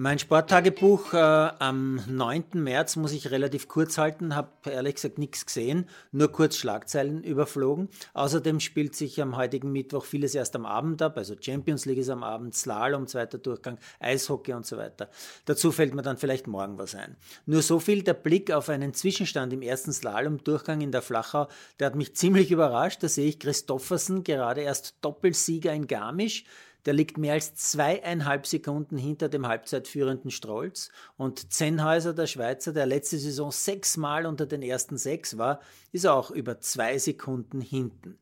Mein Sporttagebuch äh, am 9. März muss ich relativ kurz halten, habe ehrlich gesagt nichts gesehen, nur kurz Schlagzeilen überflogen. Außerdem spielt sich am heutigen Mittwoch vieles erst am Abend ab, also Champions League ist am Abend, Slalom, zweiter Durchgang, Eishockey und so weiter. Dazu fällt mir dann vielleicht morgen was ein. Nur so viel der Blick auf einen Zwischenstand im ersten Slalom-Durchgang in der Flachau, der hat mich ziemlich überrascht. Da sehe ich Christoffersen, gerade erst Doppelsieger in Garmisch, der liegt mehr als zweieinhalb Sekunden hinter dem halbzeitführenden Strolz. Und Zenhäuser, der Schweizer, der letzte Saison sechsmal unter den ersten sechs war, ist auch über zwei Sekunden hinten.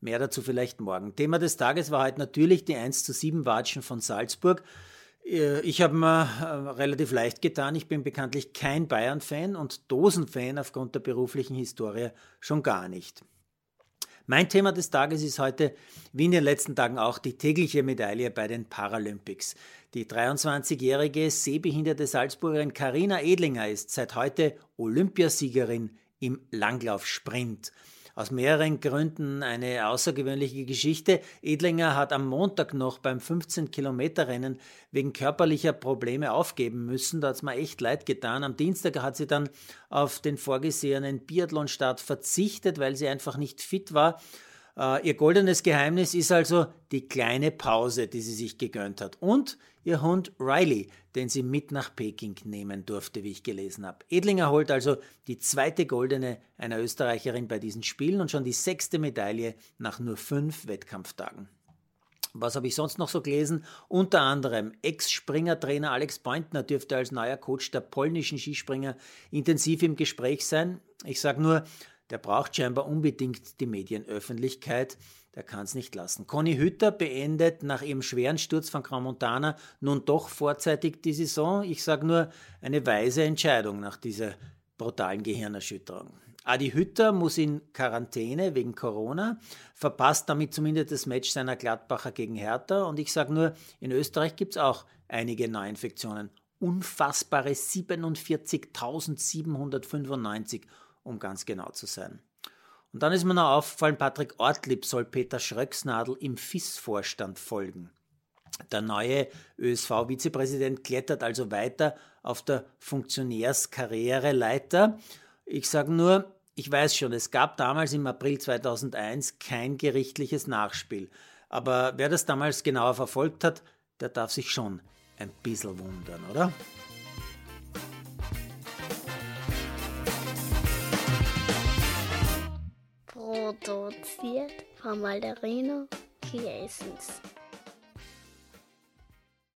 Mehr dazu vielleicht morgen. Thema des Tages war heute natürlich die 1 zu 7 Watschen von Salzburg. Äh, ich habe mir äh, relativ leicht getan. Ich bin bekanntlich kein Bayern-Fan und Dosen-Fan aufgrund der beruflichen Historie schon gar nicht. Mein Thema des Tages ist heute, wie in den letzten Tagen auch, die tägliche Medaille bei den Paralympics. Die 23-jährige sehbehinderte Salzburgerin Karina Edlinger ist seit heute Olympiasiegerin im Langlaufsprint. Aus mehreren Gründen eine außergewöhnliche Geschichte. Edlinger hat am Montag noch beim 15-Kilometer-Rennen wegen körperlicher Probleme aufgeben müssen. Da hat es mir echt leid getan. Am Dienstag hat sie dann auf den vorgesehenen Biathlon-Start verzichtet, weil sie einfach nicht fit war. Äh, ihr goldenes Geheimnis ist also die kleine Pause, die sie sich gegönnt hat. Und ihr Hund Riley, den sie mit nach Peking nehmen durfte, wie ich gelesen habe. Edlinger holt also die zweite goldene einer Österreicherin bei diesen Spielen und schon die sechste Medaille nach nur fünf Wettkampftagen. Was habe ich sonst noch so gelesen? Unter anderem Ex-Springertrainer Alex Pointner dürfte als neuer Coach der polnischen Skispringer intensiv im Gespräch sein. Ich sage nur, der braucht scheinbar unbedingt die Medienöffentlichkeit. Der kann es nicht lassen. Conny Hütter beendet nach ihrem schweren Sturz von Gramontana nun doch vorzeitig die Saison. Ich sage nur, eine weise Entscheidung nach dieser brutalen Gehirnerschütterung. Adi Hütter muss in Quarantäne wegen Corona, verpasst damit zumindest das Match seiner Gladbacher gegen Hertha. Und ich sage nur, in Österreich gibt es auch einige Neuinfektionen. Unfassbare 47.795 um ganz genau zu sein. Und dann ist mir noch aufgefallen, Patrick Ortlieb soll Peter Schröcksnadel im FIS-Vorstand folgen. Der neue ÖSV-Vizepräsident klettert also weiter auf der Funktionärskarriereleiter. Ich sage nur, ich weiß schon, es gab damals im April 2001 kein gerichtliches Nachspiel. Aber wer das damals genauer verfolgt hat, der darf sich schon ein bisschen wundern, oder? Produziert von Malderino Kiesens.